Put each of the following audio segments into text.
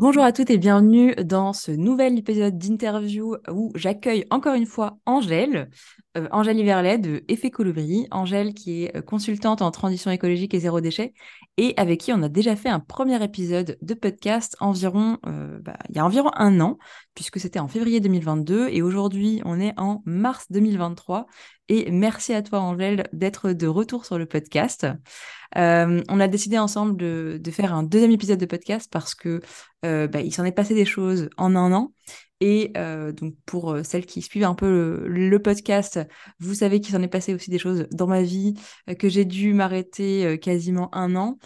Bonjour à toutes et bienvenue dans ce nouvel épisode d'interview où j'accueille encore une fois Angèle, euh, Angèle Iverlet de Effet Colibri, Angèle qui est euh, consultante en transition écologique et zéro déchet et avec qui on a déjà fait un premier épisode de podcast environ, euh, bah, il y a environ un an puisque c'était en février 2022 et aujourd'hui on est en mars 2023 et merci à toi Angèle d'être de retour sur le podcast. Euh, on a décidé ensemble de, faire un deuxième épisode de podcast parce que euh, bah, il s'en est passé des choses en un an. Et euh, donc pour celles qui suivent un peu le, podcast, vous savez qu'il s'en est passé aussi des choses dans ma vie, que j'ai dû m'arrêter quasiment un an.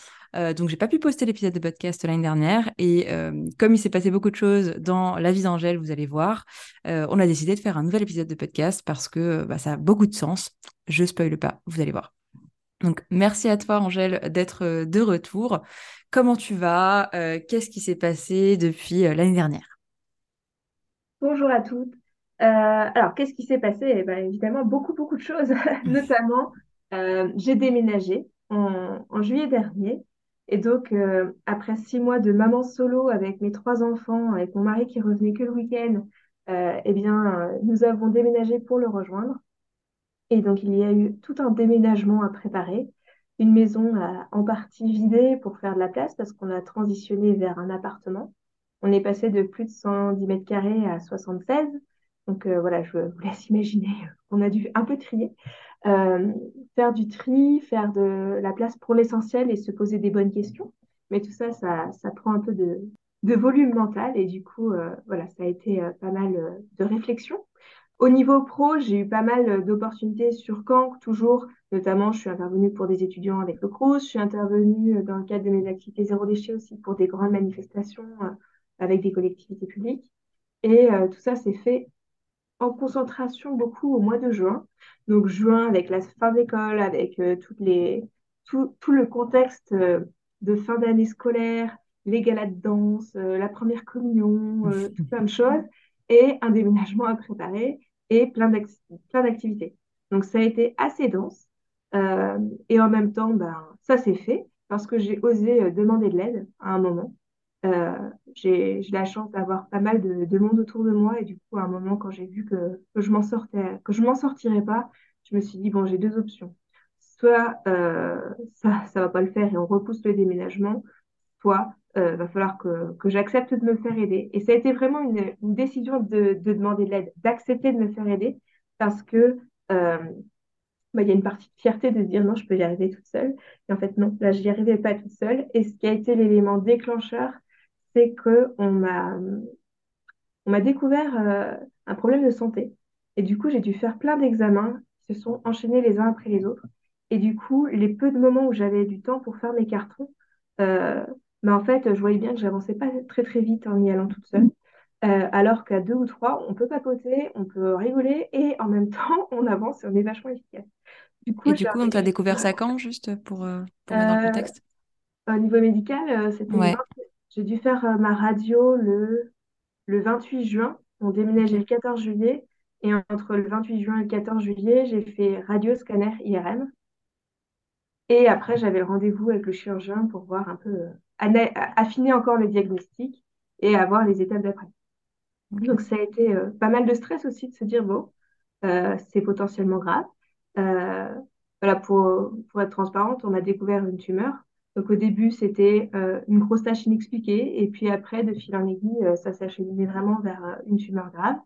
donc j'ai pas pu poster l'épisode de podcast l'année dernière et comme il s'est passé beaucoup de choses dans la vie d'Angèle, vous allez voir, on a décidé de faire un nouvel épisode de podcast parce que bah, ça a beaucoup de sens. Je spoile pas, vous allez voir. Donc, merci à toi, Angèle, d'être euh, de retour. Comment tu vas? Euh, Qu'est-ce qui s'est passé depuis euh, l'année dernière? Bonjour à toutes. alors, qu'est-ce qui s'est passé? Eh ben, Évidemment, beaucoup, beaucoup de choses. Notamment, j'ai déménagé en, juillet dernier. Et donc, après six mois de maman solo avec mes trois enfants, avec mon mari qui revenait que le week-end, eh bien, nous avons déménagé pour le rejoindre. Et donc, il y a eu tout un déménagement à préparer. Une maison en partie vidée pour faire de la place parce qu'on a transitionné vers un appartement. On est passé de plus de 110 mètres carrés à 76. Donc euh, voilà, je vous laisse imaginer qu'on a dû un peu trier. Euh, faire du tri, faire de la place pour l'essentiel et se poser des bonnes questions. Mais tout ça, ça, prend un peu de, de volume mental et du coup, euh, voilà, ça a été pas mal de réflexion. Au niveau pro, j'ai eu pas mal euh, d'opportunités sur Caen, toujours. Notamment, je suis intervenue pour des étudiants avec le CRUS. Je suis intervenue euh, dans le cadre de mes activités zéro déchet aussi pour des grandes manifestations euh, avec des collectivités publiques. Et tout ça s'est fait en concentration beaucoup au mois de juin. Donc juin avec la fin d'école, avec toutes les, tout, tout, le contexte de fin d'année scolaire, les galas de danse, la première communion, tout plein de choses, et un déménagement à préparer et plein d'activités. Donc ça a été assez dense. Euh, et en même temps, ben, ça s'est fait parce que j'ai osé euh, demander de l'aide à un moment. Euh, j'ai la chance d'avoir pas mal de, monde autour de moi et du coup, à un moment, quand j'ai vu que, je m'en sortais, que je m'en sortirais pas, je me suis dit bon, j'ai deux options. Soit ça, ça va pas le faire et on repousse le déménagement, soit euh, va falloir que, que j'accepte de me faire aider. Et ça a été vraiment une, une décision de, de, demander de l'aide, d'accepter de me faire aider, parce que euh, bah, il y a une partie de fierté de dire non, je peux y arriver toute seule. Et en fait, non, là, je n'y arrivais pas toute seule. Et ce qui a été l'élément déclencheur, c'est qu'on m'a on m'a découvert euh, un problème de santé. Et du coup, j'ai dû faire plein d'examens qui se sont enchaînés les uns après les autres. Et du coup, les peu de moments où j'avais du temps pour faire mes cartons, mais en fait, je voyais bien que j'avançais pas très très vite en y allant toute seule. Euh, alors qu'à deux ou trois, on peut papoter, on peut rigoler et en même temps, on avance et on est vachement efficace. Du coup, et du coup, on t'a découvert ça quand, juste pour, euh, pour mettre dans le contexte? Au niveau médical, c'était j'ai dû faire ma radio le, le 28 juin. On déménageait le 14 juillet. Et entre le 28 juin et le 14 juillet, j'ai fait radio, scanner, IRM. Et après, j'avais rendez-vous avec le chirurgien pour voir un peu, euh, affiner encore le diagnostic et avoir les étapes d'après. Donc, ça a été euh, pas mal de stress aussi de se dire, bon, euh, c'est potentiellement grave. voilà, pour, pour être transparente, on a découvert une tumeur. Donc, au début, c'était une grosse tâche inexpliquée. Et puis après, de fil en aiguille, ça s'est acheminé vraiment vers une tumeur grave.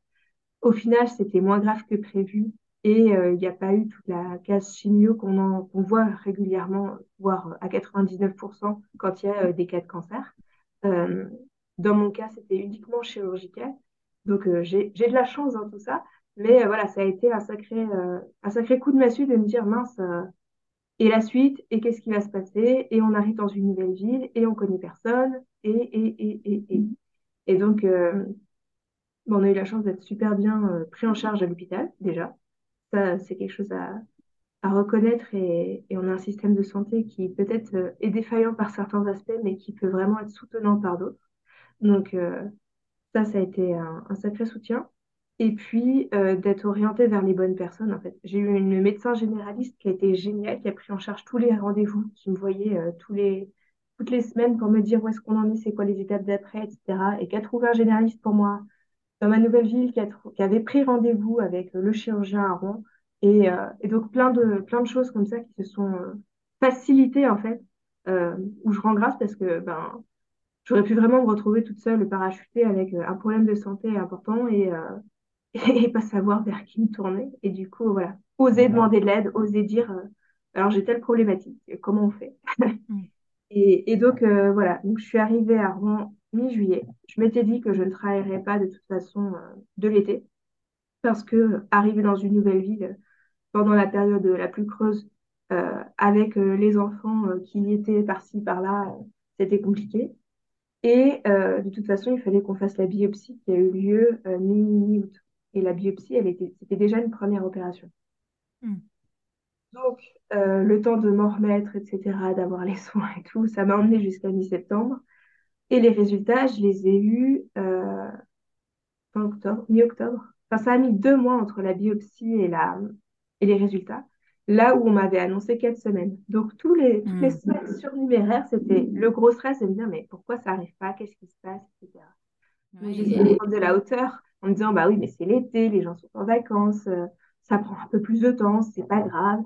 Au final, c'était moins grave que prévu et euh, il n'y a pas eu toute la case chimio qu'on voit régulièrement, voire à 99% quand il y a euh, des cas de cancer. Euh, dans mon cas, c'était uniquement chirurgical. Donc, j'ai de la chance dans tout ça. Mais voilà, ça a été un sacré, un sacré coup de massue de me dire, mince, et la suite, et qu'est-ce qui va se passer, et on arrive dans une nouvelle ville, et on connaît personne, et, et, et, et, et. Et donc, euh, on a eu la chance d'être super bien euh, pris en charge à l'hôpital, déjà. Ça, c'est quelque chose à, reconnaître, et, et, on a un système de santé qui peut-être euh, est défaillant par certains aspects, mais qui peut vraiment être soutenant par d'autres. Donc, euh, ça, ça a été un, sacré soutien et puis euh, d'être orienté vers les bonnes personnes. En fait, j'ai eu une médecin généraliste qui a été géniale, qui a pris en charge tous les rendez-vous, qui me voyait toutes les semaines pour me dire où est-ce qu'on en est, c'est quoi les étapes d'après, etc. Et qui a trouvé un généraliste pour moi dans ma nouvelle ville, qui, a qui avait pris rendez-vous avec le chirurgien à Rouen. Et, euh, et, donc plein de, plein de choses comme ça qui se sont facilitées en fait, où je rends grâce parce que ben, j'aurais pu vraiment me retrouver toute seule parachutée avec un problème de santé important et, et pas savoir vers qui me tourner. Et du coup, voilà, oser demander de l'aide, oser dire, euh, alors j'ai telle problématique, comment on fait? Mm. et, et, donc, euh, voilà, donc je suis arrivée à Rouen mi-juillet. Je m'étais dit que je ne travaillerais pas de toute façon euh, de l'été, parce que arriver dans une nouvelle ville pendant la période la plus creuse, avec les enfants qui étaient par-ci, par-là, c'était compliqué. Et de toute façon, il fallait qu'on fasse la biopsie qui a eu lieu mi-août. Et la biopsie, elle était, c'était déjà une première opération. Hmm. Donc, euh, le temps de m'en remettre, etc., d'avoir les soins et tout, ça m'a emmené jusqu'à mi-septembre. Et les résultats, je les ai eus euh, fin octobre, mi-octobre. Enfin, ça a mis deux mois entre la biopsie et, la, et les résultats. Là où on m'avait annoncé quatre semaines. Donc, tous les, toutes les hmm. semaines surnuméraires, c'était le gros stress de me dire, mais pourquoi ça n'arrive pas? Qu'est-ce qui se passe? Etc. J'essayais de prendre de la hauteur en me disant bah oui, mais c'est l'été, les gens sont en vacances, euh, ça prend un peu plus de temps, c'est pas grave,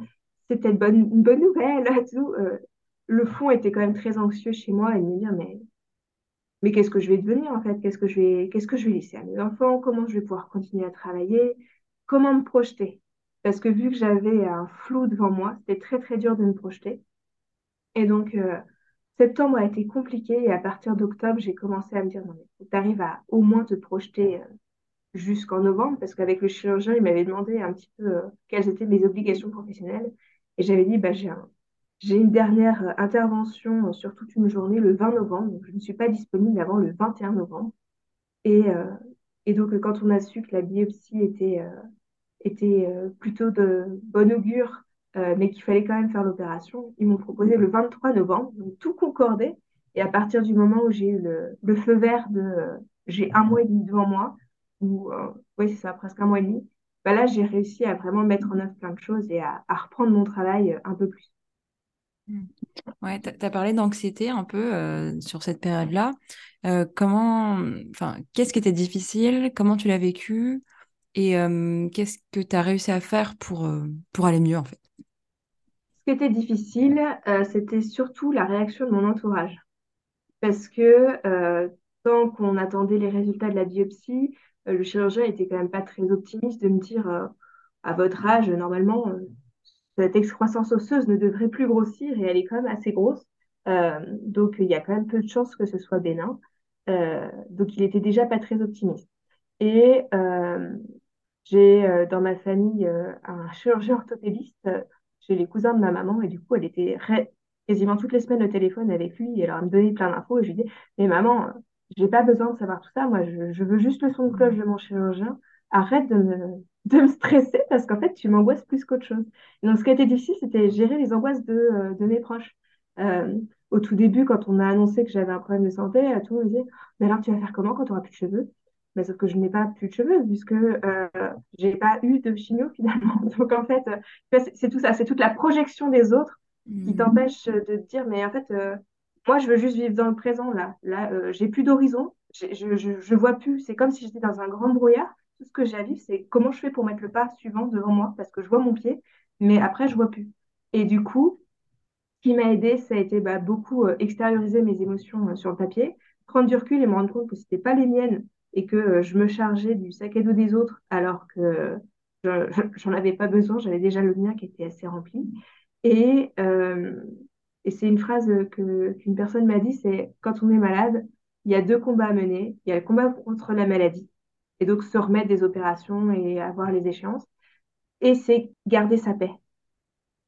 c'est peut-être bonne, une bonne nouvelle, tout. Euh, le fond était quand même très anxieux chez moi et me dire mais mais qu'est-ce que je vais devenir en fait? Qu'est-ce que je vais qu'est-ce que je vais laisser à mes enfants? Comment je vais pouvoir continuer à travailler? Comment me projeter? Parce que vu que j'avais un flou devant moi, c'était très très dur de me projeter. Et donc euh, septembre a été compliqué et à partir d'octobre, j'ai commencé à me dire non mais tu arrives à au moins te projeter jusqu'en novembre, parce qu'avec le chirurgien, il m'avait demandé un petit peu euh, quelles étaient mes obligations professionnelles. Et j'avais dit, bah, j'ai j'ai une dernière euh, intervention euh, sur toute une journée le 20 novembre, donc je ne suis pas disponible avant le 21 novembre. Et, et donc, quand on a su que la biopsie était, était plutôt de bon augure, mais qu'il fallait quand même faire l'opération, ils m'ont proposé le 23 novembre, donc tout concordé. Et à partir du moment où j'ai eu le, feu vert de j'ai un mois et demi devant moi, ou euh, oui, c'est ça, presque un mois et demi, bah là, j'ai réussi à vraiment mettre en œuvre plein de choses et à, reprendre mon travail euh, un peu plus. Mmh. Ouais, tu as parlé d'anxiété un peu euh, sur cette période-là. comment, enfin, qu'est-ce qui était difficile? Comment tu l'as vécu? Et qu'est-ce que tu as réussi à faire pour, pour aller mieux en fait? Ce qui était difficile, c'était surtout la réaction de mon entourage. Parce que tant qu'on attendait les résultats de la biopsie, euh, le chirurgien était quand même pas très optimiste de me dire euh, à votre âge, normalement, euh, cette excroissance osseuse ne devrait plus grossir et elle est quand même assez grosse. donc il y a quand même peu de chances que ce soit bénin. donc il était déjà pas très optimiste. Et j'ai dans ma famille un chirurgien orthopédiste chez les cousins de ma maman et du coup elle était quasiment toutes les semaines au téléphone avec lui et elle me donnait plein d'infos et je lui dis mais maman j'ai pas besoin de savoir tout ça. Moi, je, je, veux juste le son de cloche de mon chirurgien. Arrête de me, de me stresser parce qu'en fait, tu m'angoisses plus qu'autre chose. donc, ce qui a été difficile, c'était gérer les angoisses de, euh, de mes proches. Euh, au tout début, quand on a annoncé que j'avais un problème de santé, euh, tout le monde me disait Mais alors, tu vas faire comment quand tu auras plus de cheveux? Mais sauf que je n'ai pas plus de cheveux puisque euh, j'ai pas eu de chimio finalement. Donc en fait, c'est tout ça, c'est toute la projection des autres qui mmh. t'empêche de te dire mais en fait moi, je veux juste vivre dans le présent, là. Là, euh, j'ai plus d'horizon, je, je, je, vois plus. C'est comme si j'étais dans un grand brouillard. Tout ce que j'ai à vivre, c'est comment je fais pour mettre le pas suivant devant moi, parce que je vois mon pied, mais après, je vois plus. Et du coup, ce qui m'a aidé, ça a été bah, beaucoup euh, extérioriser mes émotions euh, sur le papier, prendre du recul et me rendre compte que c'était pas les miennes et que je me chargeais du sac à dos des autres, alors que j'en avais pas besoin, j'avais déjà le mien qui était assez rempli. Et, c'est une phrase qu'une personne m'a dit, c'est quand on est malade, il y a deux combats à mener. Il y a le combat contre la maladie, et donc se remettre des opérations et avoir les échéances. Et c'est garder sa paix.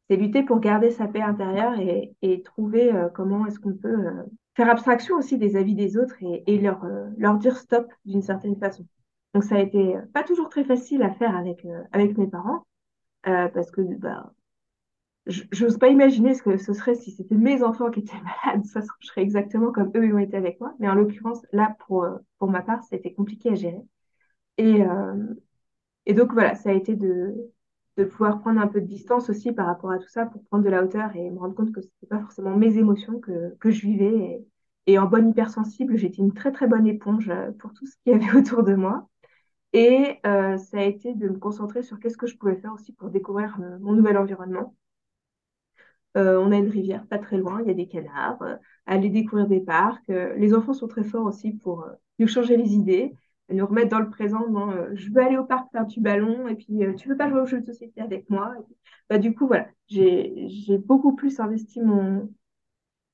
c'est lutter pour garder sa paix intérieure et, trouver euh, comment est-ce qu'on peut euh, faire abstraction aussi des avis des autres et, leur, euh, leur dire stop d'une certaine façon. Donc ça a été pas toujours très facile à faire avec, avec mes parents parce que bah, je n'ose pas imaginer ce que ce serait si c'était mes enfants qui étaient malades. Ça je exactement comme eux ils ont été avec moi. Mais en l'occurrence, là, pour, pour ma part, été compliqué à gérer. Et, et donc voilà, ça a été de, pouvoir prendre un peu de distance aussi par rapport à tout ça pour prendre de la hauteur et me rendre compte que ce n'était pas forcément mes émotions que, je vivais. Et, en bonne hypersensible, j'étais une très très bonne éponge euh, pour tout ce qu'il y avait autour de moi. Et euh, ça a été de me concentrer sur qu'est-ce que je pouvais faire aussi pour découvrir euh, mon nouvel environnement. Euh, on a une rivière pas très loin, il y a des canards, euh, aller découvrir des parcs. les enfants sont très forts aussi pour nous changer les idées nous remettre dans le présent. Euh, je veux aller au parc faire du ballon et puis euh, tu veux pas jouer aux jeux de société avec moi? bah, du coup, voilà, j'ai beaucoup plus investi mon,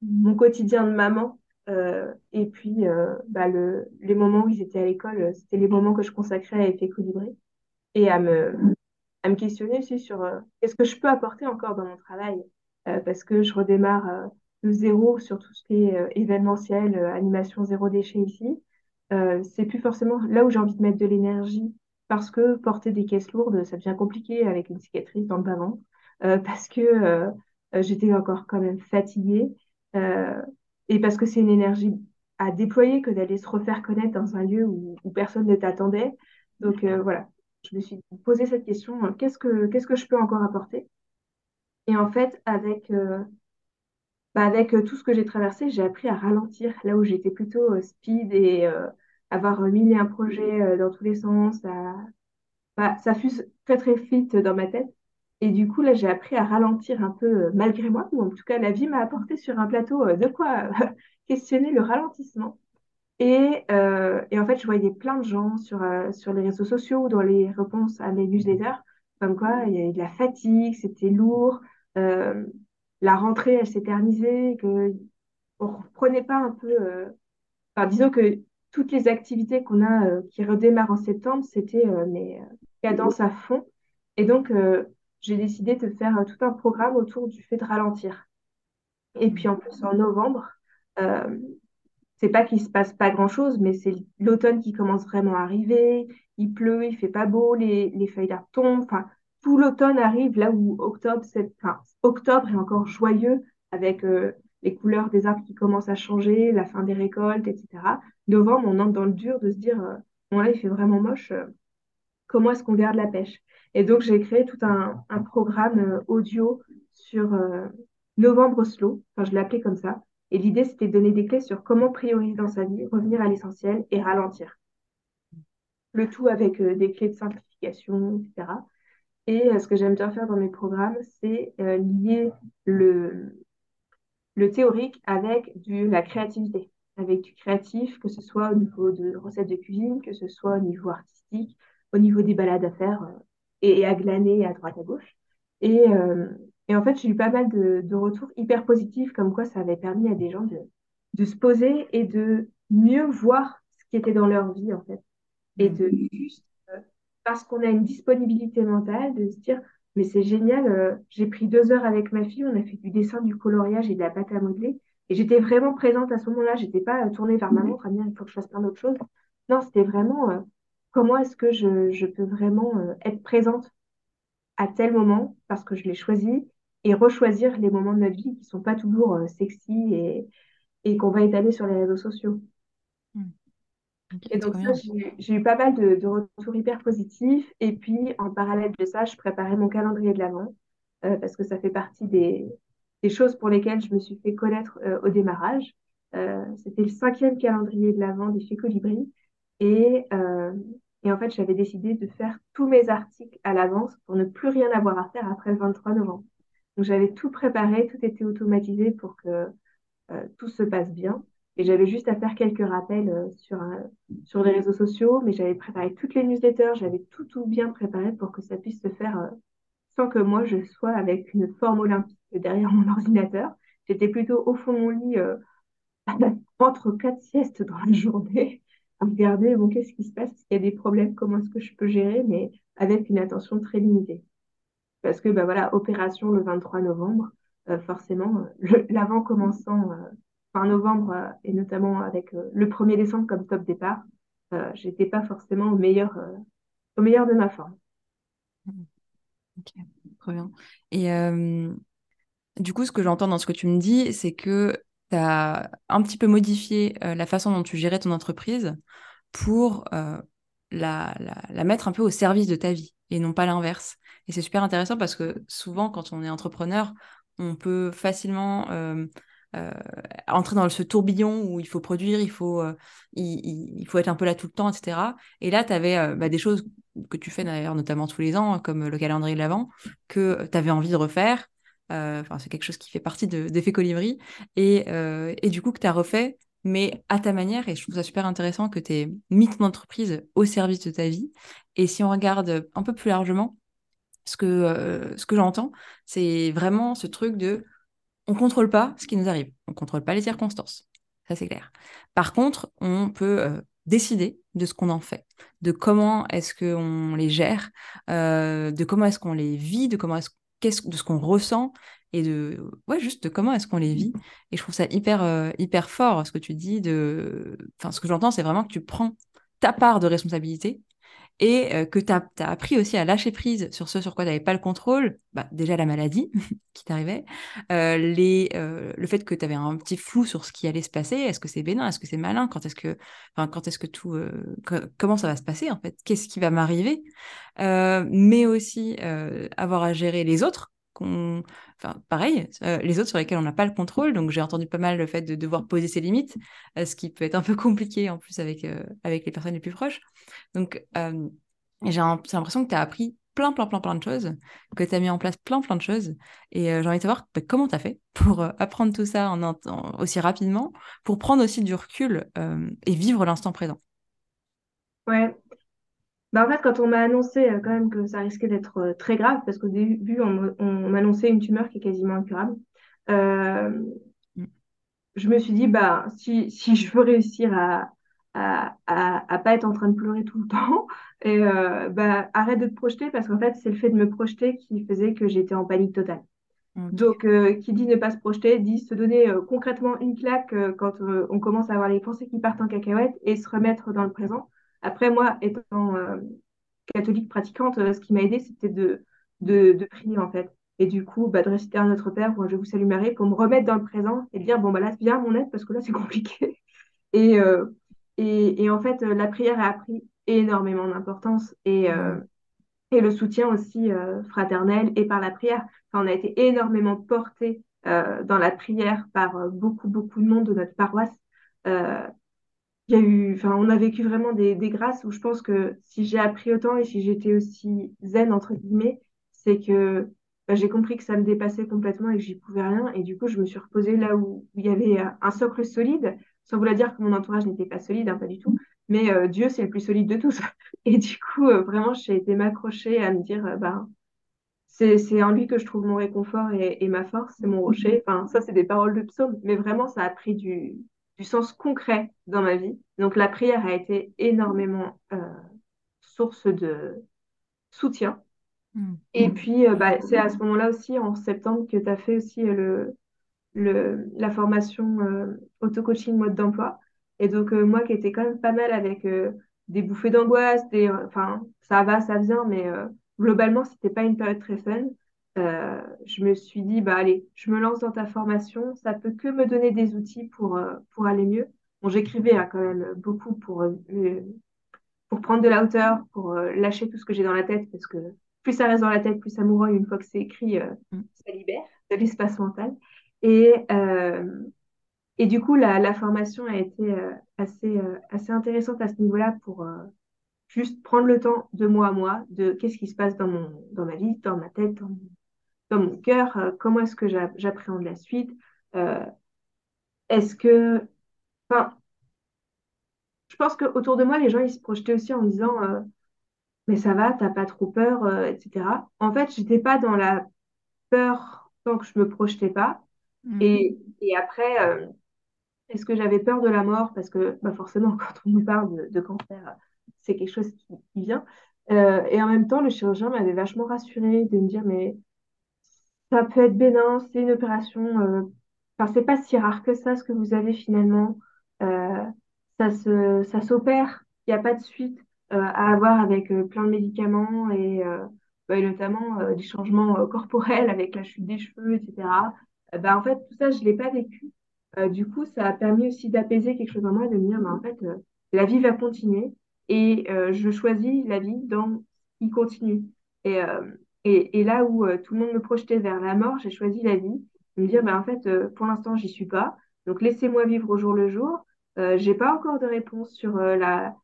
mon quotidien de maman. Euh, et puis, bah, le, les moments où ils étaient à l'école, c'était les moments que je consacrais à effet équilibré et à me, à me questionner aussi sur qu'est-ce que je peux apporter encore dans mon travail? parce que je redémarre de zéro sur tout ce qui est événementiel, animation zéro déchet ici. Euh, c'est plus forcément là où j'ai envie de mettre de l'énergie parce que porter des caisses lourdes, ça devient compliqué avec une cicatrice dans le bas-ventre, euh, parce que euh, j'étais encore quand même fatiguée et parce que c'est une énergie à déployer que d'aller se refaire connaître dans un lieu où, personne ne t'attendait. Donc voilà, je me suis posé cette question, qu'est-ce que, qu'est-ce que je peux encore apporter? Et en fait, avec bah, avec tout ce que j'ai traversé, j'ai appris à ralentir là où j'étais plutôt speed et avoir mis un projet euh, dans tous les sens. Ça, bah, ça fuse très très vite dans ma tête. Et du coup, là, j'ai appris à ralentir un peu euh, malgré moi, ou en tout cas, la vie m'a apporté sur un plateau euh, de quoi questionner le ralentissement. Et, et, en fait, je voyais plein de gens sur, sur les réseaux sociaux ou dans les réponses à mes newsletters, comme quoi il y avait de la fatigue, c'était lourd, la rentrée, elle s'éternisait, que on reprenait pas un peu. Enfin, disons que toutes les activités qu'on a euh, qui redémarrent en septembre, c'était euh, mes euh, cadences à fond. Et donc, j'ai décidé de faire tout un programme autour du fait de ralentir. Et puis en plus, en novembre, c'est pas qu'il se passe pas grand-chose, mais c'est l'automne qui commence vraiment à arriver. Il pleut, il fait pas beau, les, les feuilles d'arbres tombent. Enfin, tout l'automne arrive là où octobre est encore joyeux avec les couleurs des arbres qui commencent à changer, la fin des récoltes, etc. Novembre, on entre dans le dur de se dire, euh, bon là, il fait vraiment moche, euh, comment est-ce qu'on garde la pêche? Et donc, j'ai créé tout un, programme euh, audio sur Novembre Slow, enfin, je l'ai appelé comme ça. Et l'idée, c'était de donner des clés sur comment prioriser dans sa vie, revenir à l'essentiel et ralentir. Le tout avec des clés de simplification, etc. Et ce que j'aime bien faire dans mes programmes, c'est lier le, le théorique avec du, la créativité, avec du créatif, que ce soit au niveau de recettes de cuisine, que ce soit au niveau artistique, au niveau des balades à faire euh, et, à glaner à droite à gauche. Et, euh, et en fait, j'ai eu pas mal de, de, retours hyper positifs, comme quoi ça avait permis à des gens de, de se poser et de mieux voir ce qui était dans leur vie, en fait. Et de juste, euh, parce qu'on a une disponibilité mentale, de se dire, mais c'est génial. Euh, j'ai pris deux heures avec ma fille, on a fait du dessin, du coloriage et de la pâte à modeler. Et j'étais vraiment présente à ce moment-là. J'étais pas euh, tournée vers ma montre à dire il faut que je fasse plein d'autres choses. Non, c'était vraiment euh, comment est-ce que je, peux vraiment être présente à tel moment parce que je l'ai choisi et rechoisir les moments de notre vie qui sont pas toujours sexy et qu'on va étaler sur les réseaux sociaux. Et donc ça, j'ai eu pas mal de, retours hyper positifs. Et puis, en parallèle de ça, je préparais mon calendrier de l'Avent euh, parce que ça fait partie des, choses pour lesquelles je me suis fait connaître euh, au démarrage. Euh, c'était le cinquième calendrier de l'Avent des Colibri. Et, et en fait, j'avais décidé de faire tous mes articles à l'avance pour ne plus rien avoir à faire après le 23 novembre. Donc, j'avais tout préparé, tout était automatisé pour que tout se passe bien. Et j'avais juste à faire quelques rappels euh, sur, euh, sur les réseaux sociaux, mais j'avais préparé toutes les newsletters, j'avais tout, tout bien préparé pour que ça puisse se faire euh, sans que moi je sois avec une forme olympique derrière mon ordinateur. J'étais plutôt au fond de mon lit, entre quatre siestes dans la journée, à regarder, bon, qu'est-ce qui se passe, s'il y a des problèmes, comment est-ce que je peux gérer, mais avec une attention très limitée. parce que bah, voilà, opération le 23 novembre, forcément, l'avant commençant fin novembre euh, et notamment avec euh, le 1er décembre comme top départ, euh, j'étais pas forcément au meilleur, au meilleur de ma forme. Ok, très bien. Et du coup, ce que j'entends dans ce que tu me dis, c'est que tu as un petit peu modifié la façon dont tu gérais ton entreprise pour la, la mettre un peu au service de ta vie et non pas l'inverse. Et c'est super intéressant parce que souvent, quand on est entrepreneur, on peut facilement euh, euh, entrer dans ce tourbillon où il faut produire, il faut, euh, il, faut être un peu là tout le temps, etc. Et là, tu avais bah, des choses que tu fais d'ailleurs notamment tous les ans, comme le calendrier de l'Avent, que tu avais envie de refaire. Euh, Enfin, c'est quelque chose qui fait partie de- d'Effet Colibri. Et, euh, et du coup, que tu as refait mais à ta manière, et je trouve ça super intéressant que tu aies mis ton entreprise au service de ta vie. Et si on regarde un peu plus largement, ce que, euh, ce que j'entends, c'est vraiment ce truc de on contrôle pas ce qui nous arrive, on contrôle pas les circonstances, ça c'est clair. Par contre, on peut euh, décider de ce qu'on en fait, de comment est-ce qu'on les gère, euh, de comment est-ce qu'on les vit, de comment est-ce qu'est-ce qu'on ressent et de ouais juste de comment est-ce qu'on les vit. Et je trouve ça hyper euh, hyper fort ce que tu dis de, enfin ce que j'entends c'est vraiment que tu prends ta part de responsabilité et euh, que tu as, appris aussi à lâcher prise sur ce sur quoi tu n'avais pas le contrôle, bah, déjà la maladie qui t'arrivait, euh, euh, le fait que tu avais un petit flou sur ce qui allait se passer, est-ce que c'est bénin, est-ce que c'est malin, quand est-ce que, enfin, quand est-ce que tout, euh, comment ça va se passer en fait, qu'est-ce qui va m'arriver, euh, mais aussi euh, avoir à gérer les autres. Enfin, pareil, euh, les autres sur lesquels on n'a pas le contrôle. Donc, j'ai entendu pas mal le fait de devoir poser ses limites, euh, ce qui peut être un peu compliqué en plus avec, euh, avec les personnes les plus proches. Donc, j'ai l'impression que tu as appris plein, plein, plein, plein de choses, que tu as mis en place plein, plein de choses. Et j'ai envie de savoir bah, comment tu as fait pour apprendre tout ça aussi rapidement, pour prendre aussi du recul et vivre l'instant présent? Ouais. Bah, en fait, quand on m'a annoncé euh, quand même que ça risquait d'être euh, très grave, parce qu'au début, on, on m'annonçait une tumeur qui est quasiment incurable, euh, je me suis dit, bah, si, si je veux réussir à, à, à, à pas être en train de pleurer tout le temps, et, euh, bah, arrête de te projeter, parce qu'en fait, c'est le fait de me projeter qui faisait que j'étais en panique totale. Donc, euh, qui dit ne pas se projeter, dit se donner concrètement une claque quand on commence à avoir les pensées qui partent en cacahuète et se remettre dans le présent. Après, moi, étant euh, catholique pratiquante, euh, ce qui m'a aidé, c'était de, de, prier, en fait. Et du coup, bah, de réciter un Notre Père ou Je vous salue Marie pour me remettre dans le présent et dire, bon, bah là, viens à mon aide parce que là, c'est compliqué. Et, euh, et, et en fait, la prière a pris énormément d'importance et, et le soutien aussi fraternel et par la prière. On a été énormément portés euh, dans la prière par beaucoup, beaucoup de monde de notre paroisse. Y a eu, on a vécu vraiment des, grâces où je pense que si j'ai appris autant et si j'étais aussi zen, entre guillemets, c'est que bah, j'ai compris que ça me dépassait complètement et que j'y pouvais rien. Et du coup, je me suis reposée là où, il y avait euh, un socle solide, sans vouloir dire que mon entourage n'était pas solide, hein, pas du tout. Mais euh, Dieu, c'est le plus solide de tous. Et du coup, euh, vraiment, j'ai été m'accrocher à me dire, c'est, c'est en lui que je trouve mon réconfort et, et ma force, c'est mon rocher. Enfin, ça, c'est des paroles de psaume, mais vraiment, ça a pris du, du sens concret dans ma vie. Donc, la prière a été énormément euh, source de soutien. Mm. Et puis, euh, bah, c'est à ce moment-là aussi, en septembre, que tu as fait aussi euh, le, le, la formation euh, auto-coaching mode d'emploi. Et donc, moi qui étais quand même pas mal avec des bouffées d'angoisse, des, enfin, ça va, ça vient, mais globalement, c'était pas une période très fun. Euh, je me suis dit, bah allez, je me lance dans ta formation, ça peut que me donner des outils pour, euh, pour aller mieux. Bon, j'écrivais hein, quand même beaucoup pour, euh, pour prendre de la hauteur, pour lâcher tout ce que j'ai dans la tête, parce que plus ça reste dans la tête, plus ça mourra. Une fois que c'est écrit, Mm. ça libère de l'espace mental. Et, et du coup, la, la formation a été assez, assez intéressante à ce niveau-là pour juste prendre le temps de moi à moi, de qu'est-ce qui se passe dans mon, dans ma vie, dans ma tête, dans mon, dans mon cœur, euh, comment est-ce que j'a- j'appréhende la suite. euh, est-ce que, enfin, je pense qu'autour de moi, les gens, ils se projetaient aussi en me disant, euh, mais ça va, t'as pas trop peur, etc. En fait, j'étais pas dans la peur tant que je me projetais pas. Mm. Et, et après, est-ce que j'avais peur de la mort? Parce que bah forcément, quand on nous parle de, de cancer, c'est quelque chose qui, qui vient. Euh, et en même temps, le chirurgien m'avait vachement rassurée de me dire, mais ça peut être bénin, c'est une opération, euh, enfin, c'est pas si rare que ça, ce que vous avez finalement. Euh, ça se, ça s'opère, il n'y a pas de suite euh, à avoir avec plein de médicaments et, bah, et notamment des changements corporels avec la chute des cheveux, etc. Bah, en fait, tout ça, je l'ai pas vécu. Euh, du coup, ça a permis aussi d'apaiser quelque chose en moi, de me dire, bah, en fait, euh, la vie va continuer et euh, je choisis la vie dans qui continue. Et, et, et là où euh, tout le monde me projetait vers la mort, j'ai choisi la vie. De me dire, bah, en fait, euh, pour l'instant, j'y suis pas. Donc, laissez-moi vivre au jour le jour. Euh, j'ai pas encore de réponse sur, euh, la,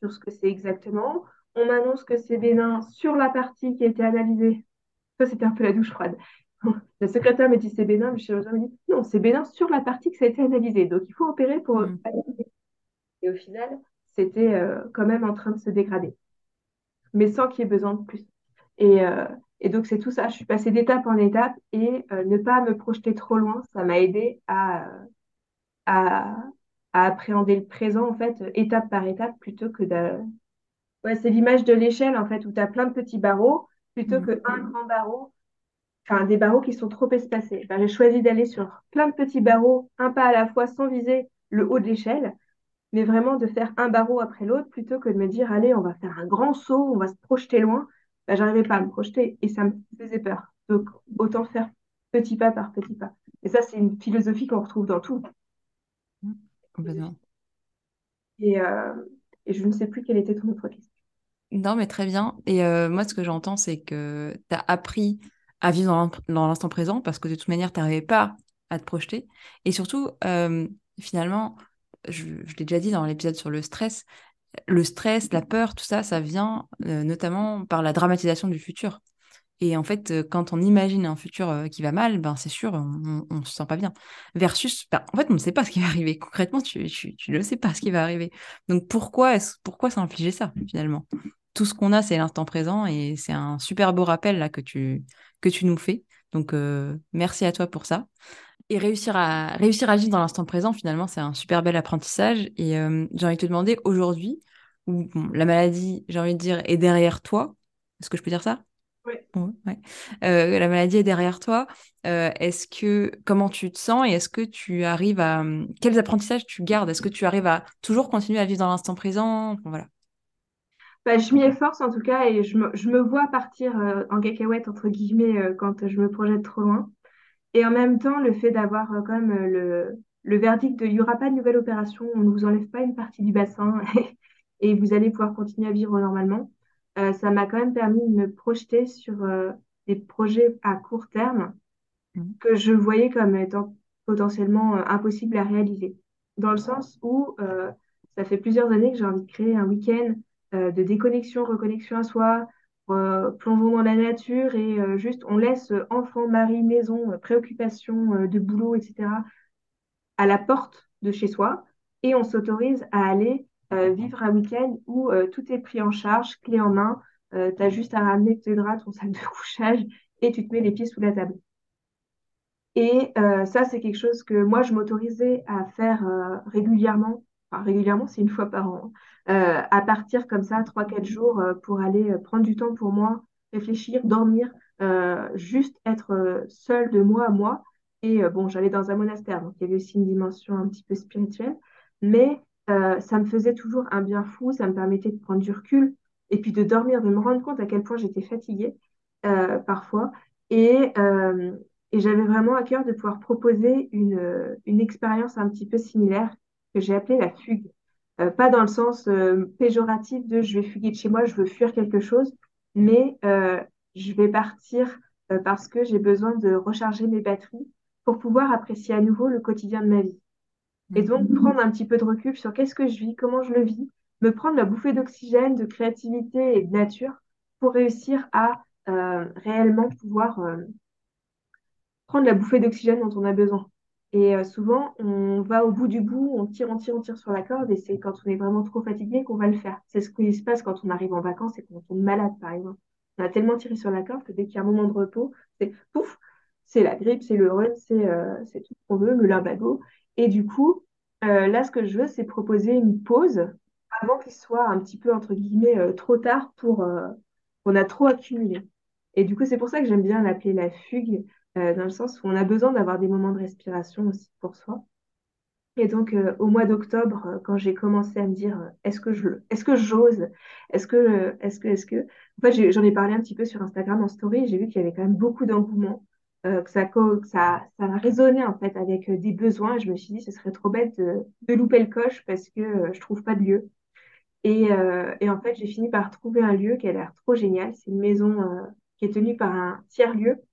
sur ce que c'est exactement. On m'annonce que c'est bénin sur la partie qui a été analysée. Ça, c'était un peu la douche froide. Le secrétaire me dit c'est bénin, le chirurgien me dit non, c'est bénin sur la partie que ça a été analysé. Donc, il faut opérer pour Mm. analyser. Et au final, c'était euh, quand même en train de se dégrader, mais sans qu'il y ait besoin de plus. Et, euh, et donc, c'est tout ça. Je suis passée d'étape en étape et euh, ne pas me projeter trop loin, ça m'a aidé à, à, à appréhender le présent, en fait, étape par étape, plutôt que de... Ouais, c'est l'image de l'échelle, en fait, où tu as plein de petits barreaux, plutôt Mm. qu'un grand barreau, enfin, des barreaux qui sont trop espacés. Ben, j'ai choisi d'aller sur plein de petits barreaux, un pas à la fois, sans viser le haut de l'échelle, mais vraiment de faire un barreau après l'autre, plutôt que de me dire, allez, on va faire un grand saut, on va se projeter loin. Ben, j'arrivais pas à me projeter et ça me faisait peur. Donc, autant faire petit pas par petit pas. Et ça, c'est une philosophie qu'on retrouve dans tout. Complètement. Et, euh, et je ne sais plus quelle était ton autre question. Non, mais très bien. Et euh, moi, ce que j'entends, c'est que tu as appris à vivre dans l'in- dans l'instant présent parce que de toute manière, tu n'arrivais pas à te projeter. Et surtout, euh, finalement, je, je l'ai déjà dit dans l'épisode sur le stress, le stress, la peur, tout ça, ça vient euh, notamment par la dramatisation du futur. Et en fait, euh, quand on imagine un futur euh, qui va mal, ben c'est sûr, on, on se sent pas bien. Versus, ben, en fait, on ne sait pas ce qui va arriver. Concrètement, tu, tu, tu ne sais pas ce qui va arriver. Donc pourquoi est-ce, pourquoi s'infliger ça finalement? Tout ce qu'on a, c'est l'instant présent et c'est un super beau rappel là que tu, que tu nous fais. Donc merci à toi pour ça. Et réussir à, réussir à vivre dans l'instant présent, finalement, c'est un super bel apprentissage. Et euh, j'ai envie de te demander aujourd'hui, où bon, la maladie, j'ai envie de dire, est derrière toi. Est-ce que je peux dire ça? Oui. Ouais. Euh, la maladie est derrière toi. Euh, est-ce que comment tu te sens et est-ce que tu arrives à quels apprentissages tu gardes? Est-ce que tu arrives à toujours continuer à vivre dans l'instant présent? Voilà. Bah, je m'y efforce en tout cas et je me, je me vois partir en cacahuète entre guillemets quand je me projette trop loin. Et en même temps, le fait d'avoir euh, quand même euh, le, le verdict de il n'y aura pas de nouvelle opération, on ne vous enlève pas une partie du bassin et, vous allez pouvoir continuer à vivre normalement, euh, ça m'a quand même permis de me projeter sur euh, des projets à court terme Mhm. que je voyais comme étant potentiellement euh, impossibles à réaliser. Dans le sens où ça fait plusieurs années que j'ai envie de créer un week-end de déconnexion, reconnexion à soi, plongeons dans la nature et euh, juste on laisse euh, enfants, mari, maison, euh, préoccupations euh, de boulot, etc. à la porte de chez soi et on s'autorise à aller euh, vivre un week-end où euh, tout est pris en charge, clé en main, euh, tu as juste à ramener tes draps, ton sac de couchage et tu te mets les pieds sous la table. Et euh, ça, c'est quelque chose que moi, je m'autorisais à faire euh, régulièrement. Enfin, régulièrement, c'est une fois par an. Euh, à partir comme ça, trois, quatre jours euh, pour aller euh, prendre du temps pour moi, réfléchir, dormir, juste être seule de moi à moi. Et bon, j'allais dans un monastère, donc il y avait aussi une dimension un petit peu spirituelle. Mais euh, ça me faisait toujours un bien fou, ça me permettait de prendre du recul et puis de dormir, de me rendre compte à quel point j'étais fatiguée euh, parfois. Et, euh, et j'avais vraiment à cœur de pouvoir proposer une, une expérience un petit peu similaire que j'ai appelée la fugue. Euh, pas dans le sens euh, péjoratif de je vais fuguer de chez moi, je veux fuir quelque chose, mais euh, je vais partir euh, parce que j'ai besoin de recharger mes batteries pour pouvoir apprécier à nouveau le quotidien de ma vie. Et Mhm. donc prendre un petit peu de recul sur qu'est-ce que je vis, comment je le vis, me prendre la bouffée d'oxygène, de créativité et de nature pour réussir à euh, réellement pouvoir euh, prendre la bouffée d'oxygène dont on a besoin. Et euh, souvent, on va au bout du bout, on tire, on tire, on tire sur la corde, et c'est quand on est vraiment trop fatigué qu'on va le faire. C'est ce qui se passe quand on arrive en vacances et quand on tombe malade, par exemple. On a tellement tiré sur la corde que dès qu'il y a un moment de repos, c'est pouf, c'est la grippe, c'est le rhume, c'est euh, tout ce qu'on veut, le lumbago. Et du coup, euh, là, ce que je veux, c'est proposer une pause avant qu'il soit un petit peu, entre guillemets, trop tard pour qu'on a trop accumulé. Et du coup, c'est pour ça que j'aime bien l'appeler la fugue, euh, dans le sens où on a besoin d'avoir des moments de respiration aussi pour soi. Et donc, euh, au mois d'octobre, euh, quand j'ai commencé à me dire, est-ce que que j'ose? Est-ce que, est-ce que, est-ce que... En fait, j'en ai parlé un petit peu sur Instagram en story, j'ai vu qu'il y avait quand même beaucoup d'engouement, que ça, que ça, ça a résonné en fait avec des besoins. Je me suis dit, ce serait trop bête de, de louper le coche parce que je trouve pas de lieu. Et, et en fait, j'ai fini par trouver un lieu qui a l'air trop génial. C'est une maison qui est tenue par un tiers-lieu qui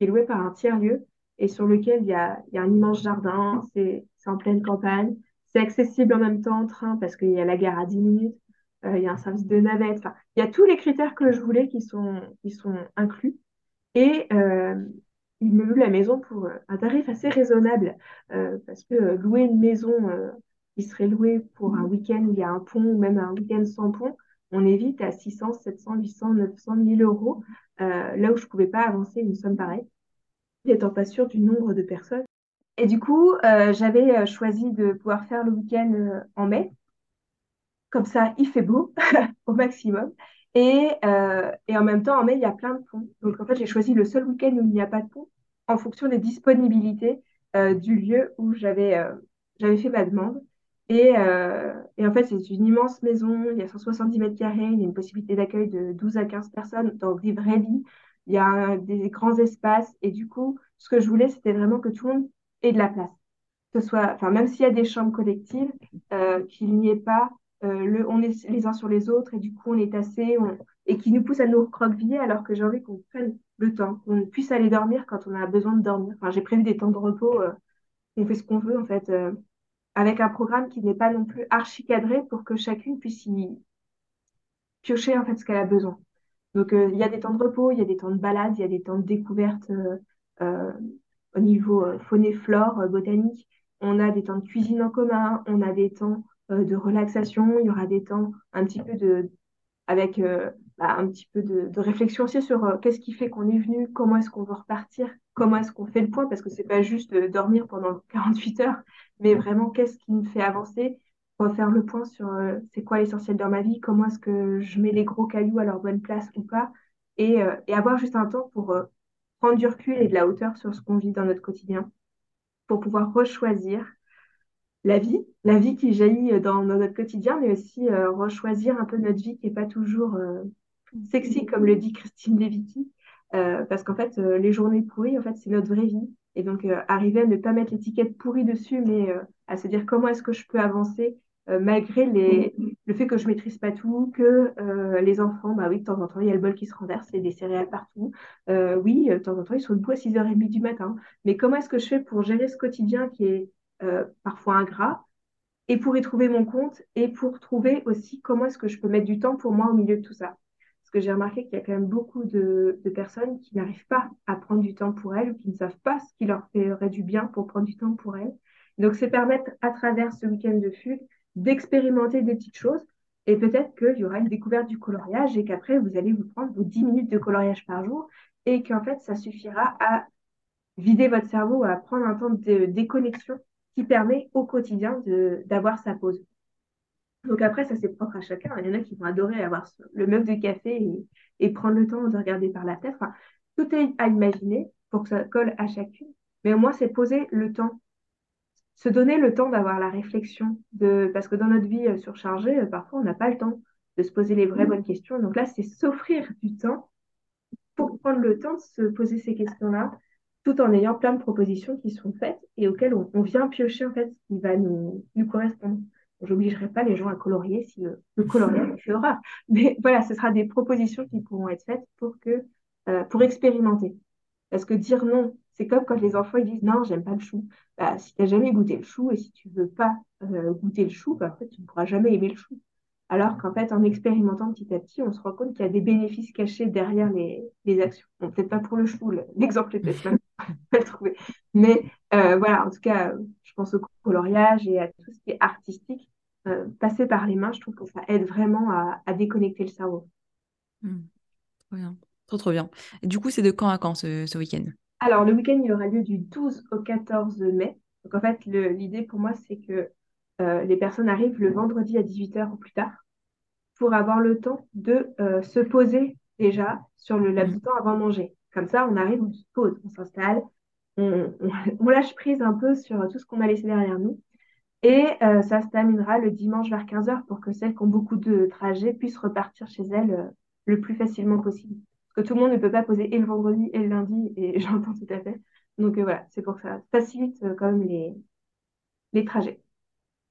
est loué par un tiers-lieu et sur lequel il y a, un immense jardin, c'est en pleine campagne, c'est accessible en même temps en train parce qu'il y a la gare à 10 minutes, euh, il y a un service de navette, enfin, il y a tous les critères que je voulais qui sont, inclus. Et euh, il me loue la maison pour euh, un tarif assez raisonnable parce que louer une maison qui serait louée pour un week-end où il y a un pont ou même un week-end sans pont, on est vite à 600, 700, 800, 900, 1000 euros, euh, là où je ne pouvais pas avancer une somme pareille n'étant pas sûre du nombre de personnes. Et du coup, euh, j'avais euh, choisi de pouvoir faire le week-end en mai. Comme ça, il fait beau au maximum. Et, et en même temps, en mai, il y a plein de ponts. Donc, en fait, j'ai choisi le seul week-end où il n'y a pas de pont en fonction des disponibilités du lieu où j'avais fait ma demande. Et, euh, et en fait, c'est une immense maison. Il y a 170 mètres carrés. Il y a une possibilité d'accueil de 12 à 15 personnes dans des vrais lits. Il y a des grands espaces. Et du coup, ce que je voulais, c'était vraiment que tout le monde ait de la place. Que ce soit, enfin, même s'il y a des chambres collectives, euh, qu'il n'y ait pas euh, le, on est les uns sur les autres et du coup on est tassé et qui nous pousse à nous recroqueviller alors que j'ai envie qu'on prenne le temps, qu'on puisse aller dormir quand on a besoin de dormir. Enfin, j'ai prévu des temps de repos, euh, on fait ce qu'on veut en fait, euh, avec un programme qui n'est pas non plus archi cadré pour que chacune puisse y piocher en fait ce qu'elle a besoin. Donc euh, il y a des temps de repos, il y a des temps de balade, il y a des temps de découverte euh, euh, au niveau euh, faune et flore, botanique. On a des temps de cuisine en commun, on a des temps de relaxation, il y aura des temps un petit peu de, avec bah, un petit peu de, de réflexion aussi sur euh, qu'est-ce qui fait qu'on est venu, comment est-ce qu'on veut repartir, comment est-ce qu'on fait le point, parce que c'est pas juste de dormir pendant 48 heures, mais vraiment qu'est-ce qui me fait avancer, refaire le point sur euh, c'est quoi l'essentiel dans ma vie, comment est-ce que je mets les gros cailloux à leur bonne place ou pas, et, euh, et avoir juste un temps pour euh, prendre du recul et de la hauteur sur ce qu'on vit dans notre quotidien, pour pouvoir rechoisir la vie, la vie qui jaillit euh, dans, dans notre quotidien, mais aussi euh, rechoisir un peu notre vie qui n'est pas toujours euh, sexy, comme le dit Christine Léviti, euh, parce qu'en fait, euh, les journées pourries, en fait, c'est notre vraie vie. Et donc, euh, arriver à ne pas mettre l'étiquette pourrie dessus, mais euh, à se dire comment est-ce que je peux avancer malgré les, le fait que je maîtrise pas tout, que les enfants, bah oui, de temps en temps, il y a le bol qui se renverse, il y a des céréales partout. Oui, de temps en temps, ils sont debout à 6h30 du matin. Mais comment est-ce que je fais pour gérer ce quotidien qui est parfois ingrat et pour y trouver mon compte et pour trouver aussi comment est-ce que je peux mettre du temps pour moi au milieu de tout ça? Que j'ai remarqué qu'il y a quand même beaucoup de, de personnes qui n'arrivent pas à prendre du temps pour elles ou qui ne savent pas ce qui leur ferait du bien pour prendre du temps pour elles. Donc, c'est permettre à travers ce week-end de fugue d'expérimenter des petites choses et peut-être qu'il y aura une découverte du coloriage et qu'après, vous allez vous prendre vos 10 minutes de coloriage par jour et qu'en fait, ça suffira à vider votre cerveau, à prendre un temps de déconnexion qui permet au quotidien d'avoir sa pause. Donc après, ça c'est propre à chacun. Il y en a qui vont adorer avoir le mug de café et, et prendre le temps de regarder par la fenêtre. Enfin, tout est à imaginer pour que ça colle à chacune. Mais au moins, c'est poser le temps, se donner le temps d'avoir la réflexion. De... Parce que dans notre vie euh, surchargée, euh, parfois, on n'a pas le temps de se poser les vraies bonnes questions. Donc là, c'est s'offrir du temps pour prendre le temps de se poser ces questions-là, tout en ayant plein de propositions qui sont faites et auxquelles on, on vient piocher en fait ce qui va nous, nous correspondre. J'obligerai pas les gens à colorier si euh, le coloriage fait horreur. Mais voilà, ce sera des propositions qui pourront être faites pour que euh, pour expérimenter. Parce que dire non, c'est comme quand les enfants ils disent non, j'aime pas le chou. Bah, si tu n'as jamais goûté le chou et si tu veux pas euh, goûter le chou, bah, en fait, tu ne pourras jamais aimer le chou. Alors qu'en fait, en expérimentant petit à petit, on se rend compte qu'il y a des bénéfices cachés derrière les, les actions. Bon, peut-être pas pour le chou, le- l'exemple est peut-être mal mal trouvé. Mais euh, voilà, en tout cas, euh, je pense au coloriage et à tout ce qui est artistique. Euh, passer par les mains, je trouve que ça aide vraiment à, à déconnecter le cerveau. Hmm, trop bien. Trop, trop bien. Et du coup, c'est de quand à quand ce, ce week-end? Alors, le week-end, il aura lieu du 12 au 14 mai. Donc, en fait, le- l'idée pour moi, c'est que les personnes arrivent le vendredi à 18h ou plus tard pour avoir le temps de se poser déjà sur le laps de temps avant de manger. Comme ça, on arrive, on se pose, on s'installe, on, lâche prise un peu sur tout ce qu'on a laissé derrière nous. Et euh, ça se terminera le dimanche vers 15h pour que celles qui ont beaucoup de trajets puissent repartir chez elles euh, le plus facilement possible. Parce que tout le monde ne peut pas poser et le vendredi et le lundi, et j'entends tout à fait. Donc euh, voilà, c'est pour ça. Facilite quand même les, les trajets.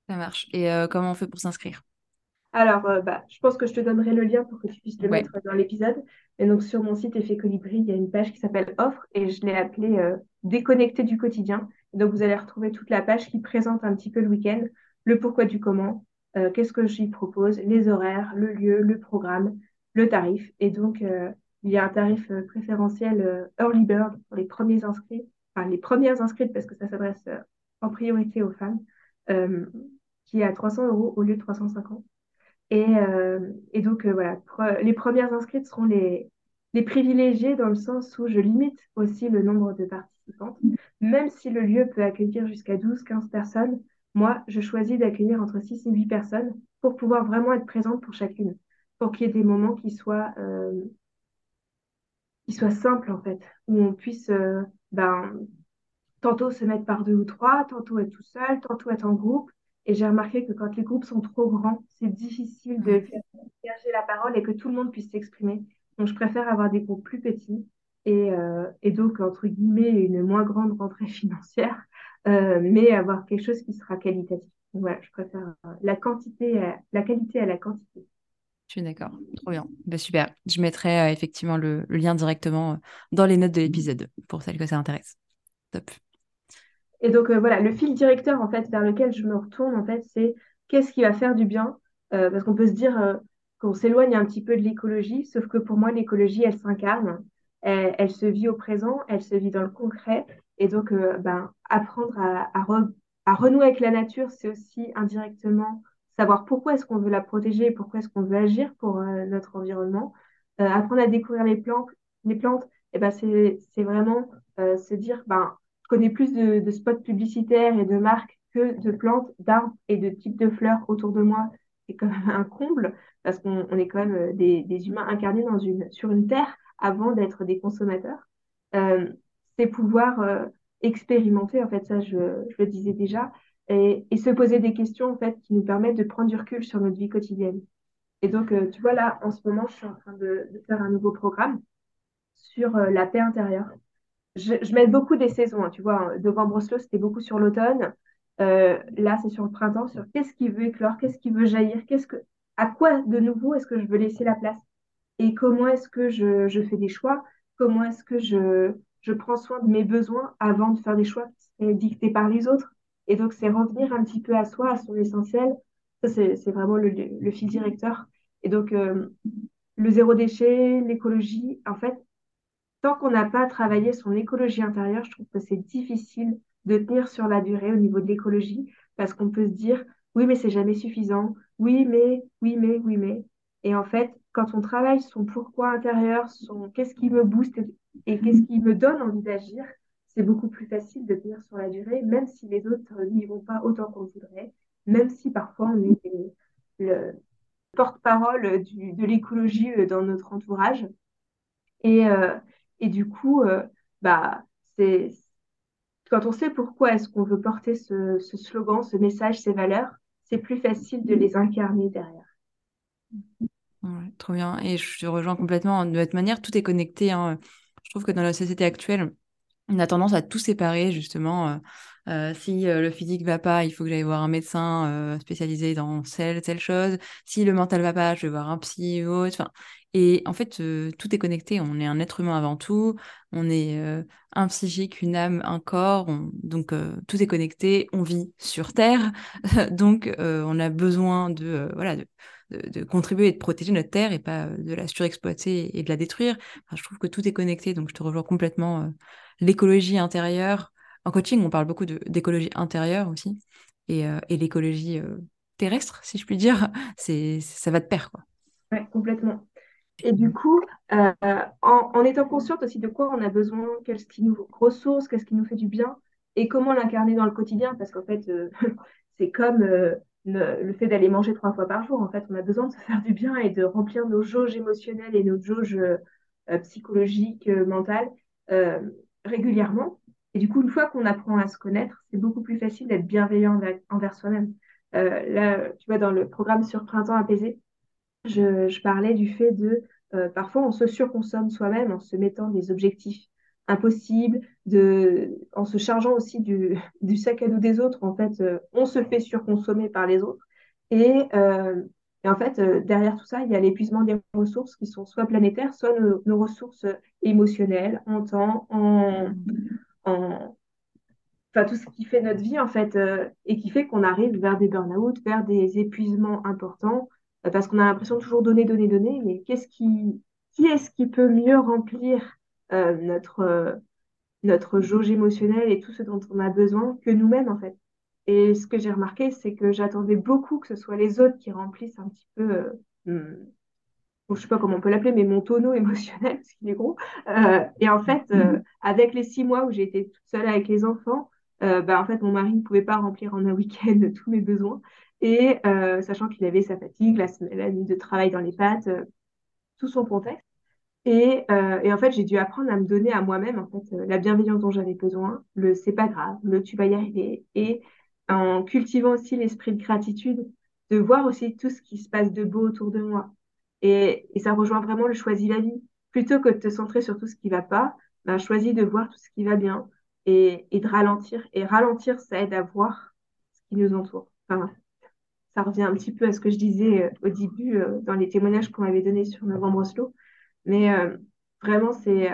Ça marche. Et comment on fait pour s'inscrire? Alors, euh, bah, je pense que je te donnerai le lien pour que tu puisses le mettre dans l'épisode. Et donc, sur mon site Effet Colibri, il y a une page qui s'appelle Offre et je l'ai appelée euh, Déconnecter du quotidien. donc, vous allez retrouver toute la page qui présente un petit peu le week-end, le pourquoi du comment, euh, qu'est-ce que j'y propose, les horaires, le lieu, le programme, le tarif. Et donc, il y a un tarif préférentiel Early Bird pour les premiers inscrits, enfin les premières inscrites parce que ça s'adresse en priorité aux femmes, qui est à 300 euros au lieu de 350. Et, euh, et donc, euh, voilà, les premières inscrites seront les, les privilégiées dans le sens où je limite aussi le nombre de participantes. Même si le lieu peut accueillir jusqu'à 12-15 personnes, moi, je choisis d'accueillir entre 6 et 8 personnes pour pouvoir vraiment être présente pour chacune, pour qu'il y ait des moments qui soient, euh, qui soient simples, en fait, où on puisse ben, tantôt se mettre par deux ou trois, tantôt être tout seul, tantôt être en groupe, et j'ai remarqué que quand les groupes sont trop grands, c'est difficile de faire la parole et que tout le monde puisse s'exprimer. Donc, je préfère avoir des groupes plus petits et, euh, et donc, entre guillemets, une moins grande rentrée financière, euh, mais avoir quelque chose qui sera qualitatif. voilà, je préfère euh, la quantité, la qualité à la quantité. Je suis d'accord, trop bien. Bah, super. Je mettrai effectivement le, le, lien directement dans les notes de l'épisode pour celles que ça intéresse. Top. Et donc euh, voilà, le fil directeur en fait vers lequel je me retourne en fait, c'est qu'est-ce qui va faire du bien euh, Parce qu'on peut se dire euh, qu'on s'éloigne un petit peu de l'écologie, sauf que pour moi l'écologie elle s'incarne, elle, se vit au présent, elle se vit dans le concret, et donc ben, apprendre à, à, renouer avec la nature, c'est aussi indirectement savoir pourquoi est-ce qu'on veut la protéger, pourquoi est-ce qu'on veut agir pour notre environnement, apprendre à découvrir les plantes, les plantes, et ben c'est vraiment se dire ben je connais plus de, spots publicitaires et de marques que de plantes, d'arbres et de types de fleurs autour de moi. C'est quand même un comble parce qu'on est quand même euh, des, humains incarnés sur une terre avant d'être des consommateurs. Euh, c'est pouvoir euh, expérimenter, en fait, ça je, le disais déjà, et, se poser des questions en fait qui nous permettent de prendre du recul sur notre vie quotidienne. Et donc, tu vois, là, en ce moment, je suis en train de faire un nouveau programme sur la paix intérieure je, mets beaucoup des saisons. Hein, tu vois, novembre slow, c'était beaucoup sur l'automne. Euh, là, c'est sur le printemps, sur qu'est-ce qui veut éclore, qu'est-ce qui veut jaillir, qu'est-ce que, à quoi de nouveau est-ce que je veux laisser la place? Et comment est-ce que je, je, fais des choix, comment est-ce que je, je prends soin de mes besoins avant de faire des choix dictés par les autres? Et donc, c'est revenir un petit peu à soi, à son essentiel. Ça, c'est vraiment le, le, fil directeur. Et donc, euh, le zéro déchet, l'écologie, en fait, tant qu'on n'a pas travaillé son écologie intérieure, je trouve que c'est difficile de tenir sur la durée au niveau de l'écologie parce qu'on peut se dire oui, mais c'est jamais suffisant. Oui, mais, oui, mais, oui, mais. Et en fait, quand on travaille son pourquoi intérieur, son qu'est-ce qui me booste et, qu'est-ce qui me donne envie d'agir, c'est beaucoup plus facile de tenir sur la durée, même si les autres n'y vont pas autant qu'on voudrait, même si parfois on est le porte-parole de l'écologie euh, dans notre entourage. Et, euh, et du coup, euh, bah, c'est quand on sait pourquoi est-ce qu'on veut porter ce, slogan, ce message, ces valeurs, c'est plus facile de les incarner derrière. trop bien. Et je te rejoins complètement. De cette manière, tout est connecté. Hein. Je trouve que dans la société actuelle, on a tendance à tout séparer, justement. Euh, euh, si le physique va pas, il faut que j'aille voir un médecin spécialisé dans telle telle chose. Si le mental va pas, je vais voir un psy ou autre. Enfin, et en fait, euh, tout est connecté. On est un être humain avant tout. On est euh, un psychique, une âme, un corps. donc, euh, tout est connecté. On vit sur Terre. donc, on a besoin de, voilà, de, de, contribuer et de protéger notre Terre et pas de la surexploiter et de la détruire. je trouve que tout est connecté. Donc, je te rejoins complètement. l'écologie intérieure. En coaching, on parle beaucoup d'écologie intérieure aussi. Et, et l'écologie terrestre, si je puis dire, c'est ça va de pair. Quoi. Ouais, complètement. Et du coup, euh, en, étant consciente aussi de quoi on a besoin, qu'est-ce qui nous ressource, qu'est-ce qui nous fait du bien, et comment l'incarner dans le quotidien, parce qu'en fait, euh, c'est comme le, fait d'aller manger trois fois par jour. En fait, on a besoin de se faire du bien et de remplir nos jauges émotionnelles et nos jauges psychologiques, mentales régulièrement. Et du coup, une fois qu'on apprend à se connaître, c'est beaucoup plus facile d'être bienveillant envers, soi-même. là, tu vois, dans le programme sur Printemps apaisé, je, parlais du fait de euh, parfois on se surconsomme soi-même en se mettant des objectifs impossibles, de, en se chargeant aussi du, sac à dos des autres. En fait, euh, on se fait surconsommer par les autres. Et, euh, en fait, derrière tout ça, il y a l'épuisement des ressources qui sont soit planétaires, soit nos, ressources émotionnelles, en temps, en, en, tout ce qui fait notre vie en fait et qui fait qu'on arrive vers des burn-out, vers des épuisements importants euh, parce qu'on a l'impression de toujours donner, donner, donner, mais qu'est-ce qui, qui est-ce qui peut mieux remplir euh, notre, euh, notre jauge émotionnelle et tout ce dont on a besoin que nous-mêmes, en fait. Et ce que j'ai remarqué, c'est que j'attendais beaucoup que ce soit les autres qui remplissent un petit peu, hmm, je sais pas comment on peut l'appeler, mais mon tonneau émotionnel, parce qu'il est gros. et en fait, avec les six mois où j'ai été toute seule avec les enfants, bah, en fait, mon mari ne pouvait pas remplir en un week-end tous mes besoins. Et euh, sachant qu'il avait sa fatigue, la, la, nuit de travail dans les pattes, euh, tout son contexte. Et, euh, et en fait, j'ai dû apprendre à me donner à moi-même en fait la bienveillance dont j'avais besoin, le c'est pas grave, le tu vas y arriver. Et en cultivant aussi l'esprit de gratitude, de voir aussi tout ce qui se passe de beau autour de moi. Et, et ça rejoint vraiment le choisi la vie. Plutôt que de te centrer sur tout ce qui va pas, ben, choisis de voir tout ce qui va bien et, et de ralentir. Et ralentir, ça aide à voir ce qui nous entoure. Enfin, ça revient un petit peu à ce que je disais euh, au début euh, dans les témoignages qu'on m'avait donnés sur Novembre Oslo. Mais euh, vraiment, c'est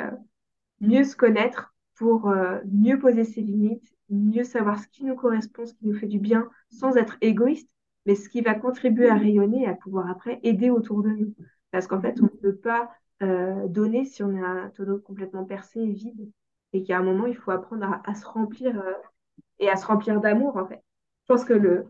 mieux se connaître pour mieux poser ses limites, mieux savoir ce qui nous correspond, ce qui nous fait du bien, sans être égoïste, mais ce qui va contribuer à rayonner à pouvoir après aider autour de nous. Parce qu'en fait, on ne peut pas donner si on a un tonneau complètement percé et vide. Et qu'à un moment, il faut apprendre à, à se remplir et à se remplir d'amour, en fait. Je pense que le,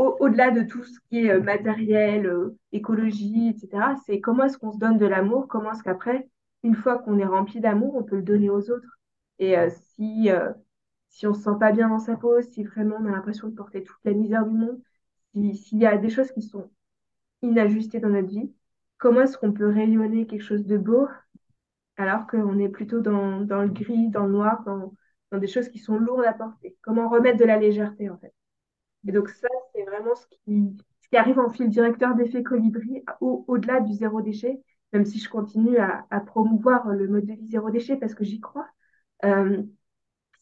au-delà de tout ce qui est euh, matériel, euh, écologie, etc., c'est comment est-ce qu'on se donne de l'amour, comment est-ce qu'après, une fois qu'on est rempli d'amour, on peut le donner aux autres. Et euh, si, si on ne se sent pas bien dans sa peau, si vraiment on a l'impression de porter toute la misère du monde, s'il y a des choses qui sont inajustées dans notre vie, comment est-ce qu'on peut rayonner quelque chose de beau alors qu'on est plutôt dans, dans, le gris, dans le noir, dans, dans des choses qui sont lourdes à porter? Comment remettre de la légèreté en fait? Et donc ça, c'est vraiment ce qui, ce qui arrive en fil directeur d'effet colibri au-delà du zéro déchet, même si je continue à, promouvoir le mode de vie zéro déchet parce que j'y crois. Euh,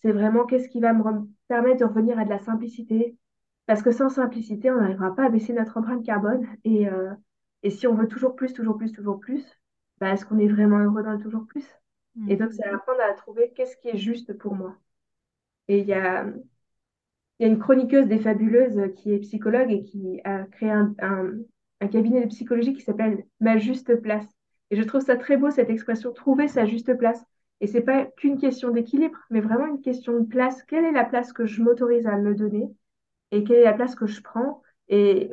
c'est vraiment qu'est-ce qui va me permettre de revenir à de la simplicité. Parce que sans simplicité, on n'arrivera pas à baisser notre empreinte carbone. Et, euh, et si on veut toujours plus, toujours plus, toujours plus, bah, est-ce qu'on est vraiment heureux dans le toujours plus? Et donc, c'est apprendre à trouver qu'est-ce qui est juste pour moi. Et il y a, il y a une chroniqueuse des Fabuleuses qui est psychologue et qui a créé un, cabinet de psychologie qui s'appelle Ma juste place. Et je trouve ça très beau, cette expression, trouver sa juste place. Et c'est pas qu'une question d'équilibre, mais vraiment une question de place. Quelle est la place que je m'autorise à me donner et quelle est la place que je prends et,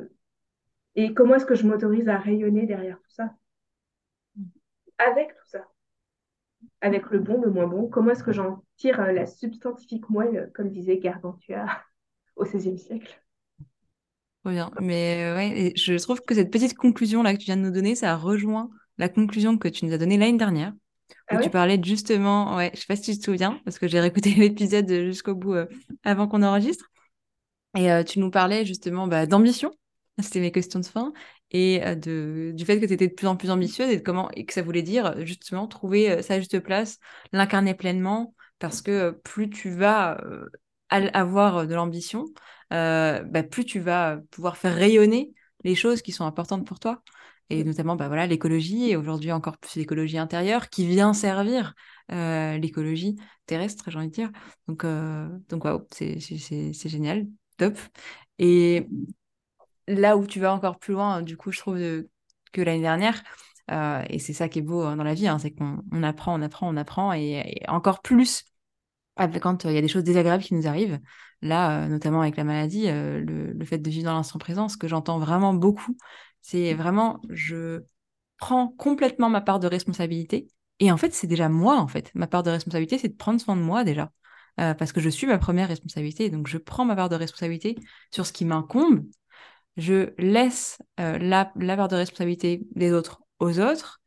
et comment est-ce que je m'autorise à rayonner derrière tout ça? Avec tout ça. Avec le bon, le moins bon, comment est-ce que j'en tire la substantifique moelle, comme disait Gargantua? Au XVIe siècle. Trop bien. Mais euh, ouais, je trouve que cette petite conclusion là que tu viens de nous donner, ça rejoint la conclusion que tu nous as donnée l'année dernière. Où ah tu parlais justement, ouais, je sais pas si tu te souviens, parce que j'ai réécouté l'épisode jusqu'au bout euh, avant qu'on enregistre. Et euh, tu nous parlais justement bah, d'ambition, c'était mes questions de fin, et de, du fait que tu étais de plus en plus ambitieuse et, de comment, et que ça voulait dire justement trouver sa juste place, l'incarner pleinement, parce que plus tu vas avoir de l'ambition, euh, bah, plus tu vas pouvoir faire rayonner les choses qui sont importantes pour toi. Et notamment, bah, voilà, l'écologie, et aujourd'hui encore plus l'écologie intérieure, qui vient servir euh, l'écologie terrestre, j'ai envie de dire. Donc, donc wow, c'est génial, top. Et là où tu vas encore plus loin, du coup, je trouve que l'année dernière, et c'est ça qui est beau hein, dans la vie, hein, c'est qu'on apprend, on apprend, on apprend, et encore plus quand euh, il y a des choses désagréables qui nous arrivent, là, euh, notamment avec la maladie, euh, le, fait de vivre dans l'instant présent, ce que j'entends vraiment beaucoup, c'est vraiment, je prends complètement ma part de responsabilité. Et en fait, c'est déjà moi, en fait. Ma part de responsabilité, c'est de prendre soin de moi déjà. parce que je suis ma première responsabilité. Donc, je prends ma part de responsabilité sur ce qui m'incombe. Je laisse la, la part de responsabilité des autres aux autres.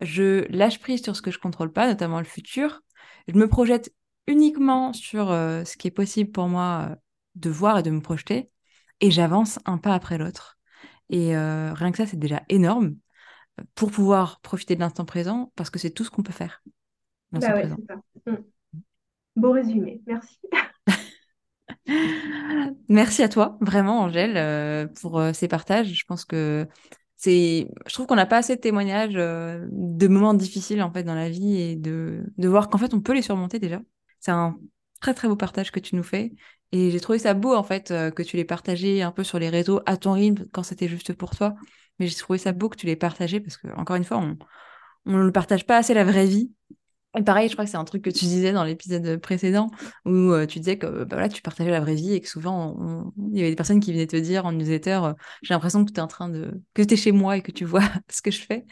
Je lâche prise sur ce que je contrôle pas, notamment le futur. Je me projette uniquement sur ce qui est possible pour moi de voir et de me projeter. Et j'avance un pas après l'autre. Et rien que ça, c'est déjà énorme pour pouvoir profiter de l'instant présent, parce que c'est tout ce qu'on peut faire. Bah ouais, ça. Mm. Beau résumé, merci. merci à toi, vraiment, Angèle, euh, pour euh, ces partages. Je pense que c'est, je trouve qu'on n'a pas assez de témoignages euh, de moments difficiles en fait dans la vie et de, de voir qu'en fait on peut les surmonter déjà. C'est un très très beau partage que tu nous fais et j'ai trouvé ça beau en fait que tu les partagé un peu sur les réseaux à ton rythme quand c'était juste pour toi. Mais j'ai trouvé ça beau que tu les partagé parce que encore une fois on ne partage pas assez la vraie vie et pareil, je crois que c'est un truc que tu disais dans l'épisode précédent où euh, tu disais que bah, voilà, tu partageais la vraie vie et que souvent il y avait des personnes qui venaient te dire en newsletter euh, j'ai l'impression que tu es en train de que tu es chez moi et que tu vois ce que je fais.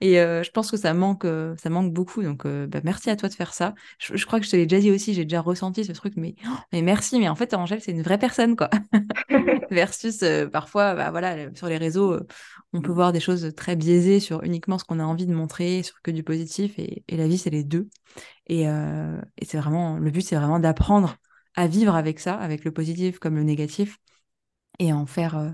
Et euh, je pense que ça manque ça manque beaucoup donc bah, merci à toi de faire ça. Je, crois que je te l'ai déjà dit aussi, j'ai déjà ressenti ce truc mais oh, mais merci mais en fait Angèle, c'est une vraie personne quoi. Versus parfois bah, voilà, sur les réseaux on peut voir des choses très biaisées sur uniquement ce qu'on a envie de montrer, sur que du positif et, et la vie c'est les deux. Euh, et, c'est vraiment, le but, c'est vraiment d'apprendre à vivre avec ça, avec le positif comme le négatif, et en faire, euh,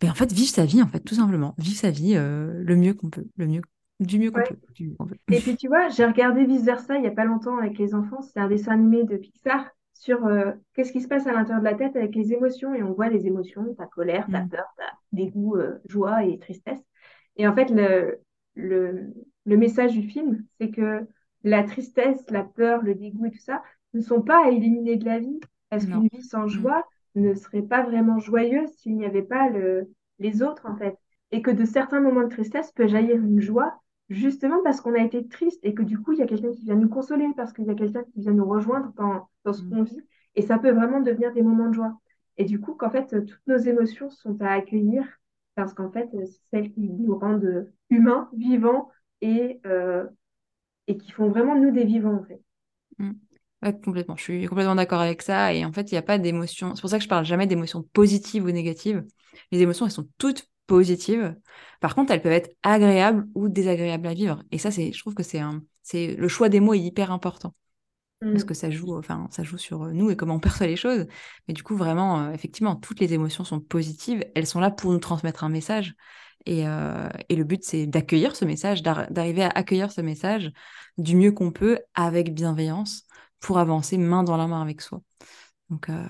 ben, en fait, vivre sa vie, en fait, tout simplement, vivre sa vie euh, le mieux qu'on peut, le mieux, du mieux qu'on peut, Et puis tu vois, j'ai regardé vice versa il n'y a pas longtemps avec les enfants, c'est un dessin animé de Pixar sur qu'est-ce qui se passe à l'intérieur de la tête avec les émotions, et on voit les émotions, ta colère, ta mm. peur, ta dégoût, joie et tristesse. Et en fait, le, le, le message du film, c'est que la tristesse, la peur, le dégoût et tout ça ne sont pas à éliminer de la vie. Parce qu'une vie sans mm. joie ne serait pas vraiment joyeuse s'il n'y avait pas le, les autres, en fait? Et que de certains moments de tristesse peut jaillir une joie, justement parce qu'on a été triste et que du coup, il y a quelqu'un qui vient nous consoler, parce qu'il y a quelqu'un qui vient nous rejoindre dans, dans ce mm. qu'on vit. Et ça peut vraiment devenir des moments de joie. Et du coup, qu'en fait, toutes nos émotions sont à accueillir parce qu'en fait, c'est celles qui nous rendent humains, vivants et euh, et qui font vraiment de nous des vivants, en fait. Mm. complètement. Je suis complètement d'accord avec ça. Et en fait, il n'y a pas d'émotions. C'est pour ça que je parle jamais d'émotions positives ou négatives. Les émotions, elles sont toutes positives. Par contre, elles peuvent être agréables ou désagréables à vivre. Et ça, c'est, je trouve que c'est un, c'est le choix des mots est hyper important parce mm. que ça joue, enfin, ça joue sur nous et comment on perçoit les choses. Mais du coup, vraiment, euh, effectivement, toutes les émotions sont positives. Elles sont là pour nous transmettre un message. Euh, et, le but, c'est d'accueillir ce message, d'arriver à accueillir ce message du mieux qu'on peut avec bienveillance pour avancer main dans la main avec soi. Donc, euh,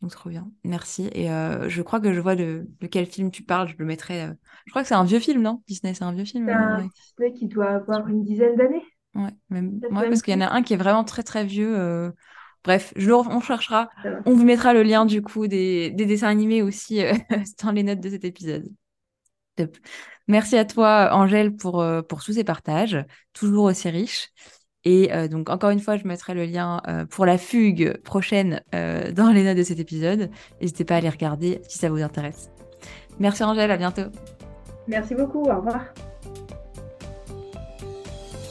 donc trop bien. Merci. Et euh, je crois que je vois de, quel film tu parles. Je le mettrai. Je crois que c'est un vieux film, non? Disney, c'est un vieux film. C'est un Disney qui doit avoir une dizaine d'années. Ouais, même... parce qu'il y en a un qui est vraiment très très vieux. Bref, je on cherchera. On vous mettra le lien du coup des, des dessins animés aussi dans les notes de cet épisode. Merci à toi, Angèle, pour, euh, pour tous ces partages, toujours aussi riches. Et euh, donc, encore une fois, je mettrai le lien euh, pour la fugue prochaine dans les notes de cet épisode. N'hésitez pas à les regarder si ça vous intéresse. Merci, Angèle, à bientôt. Merci beaucoup, au revoir.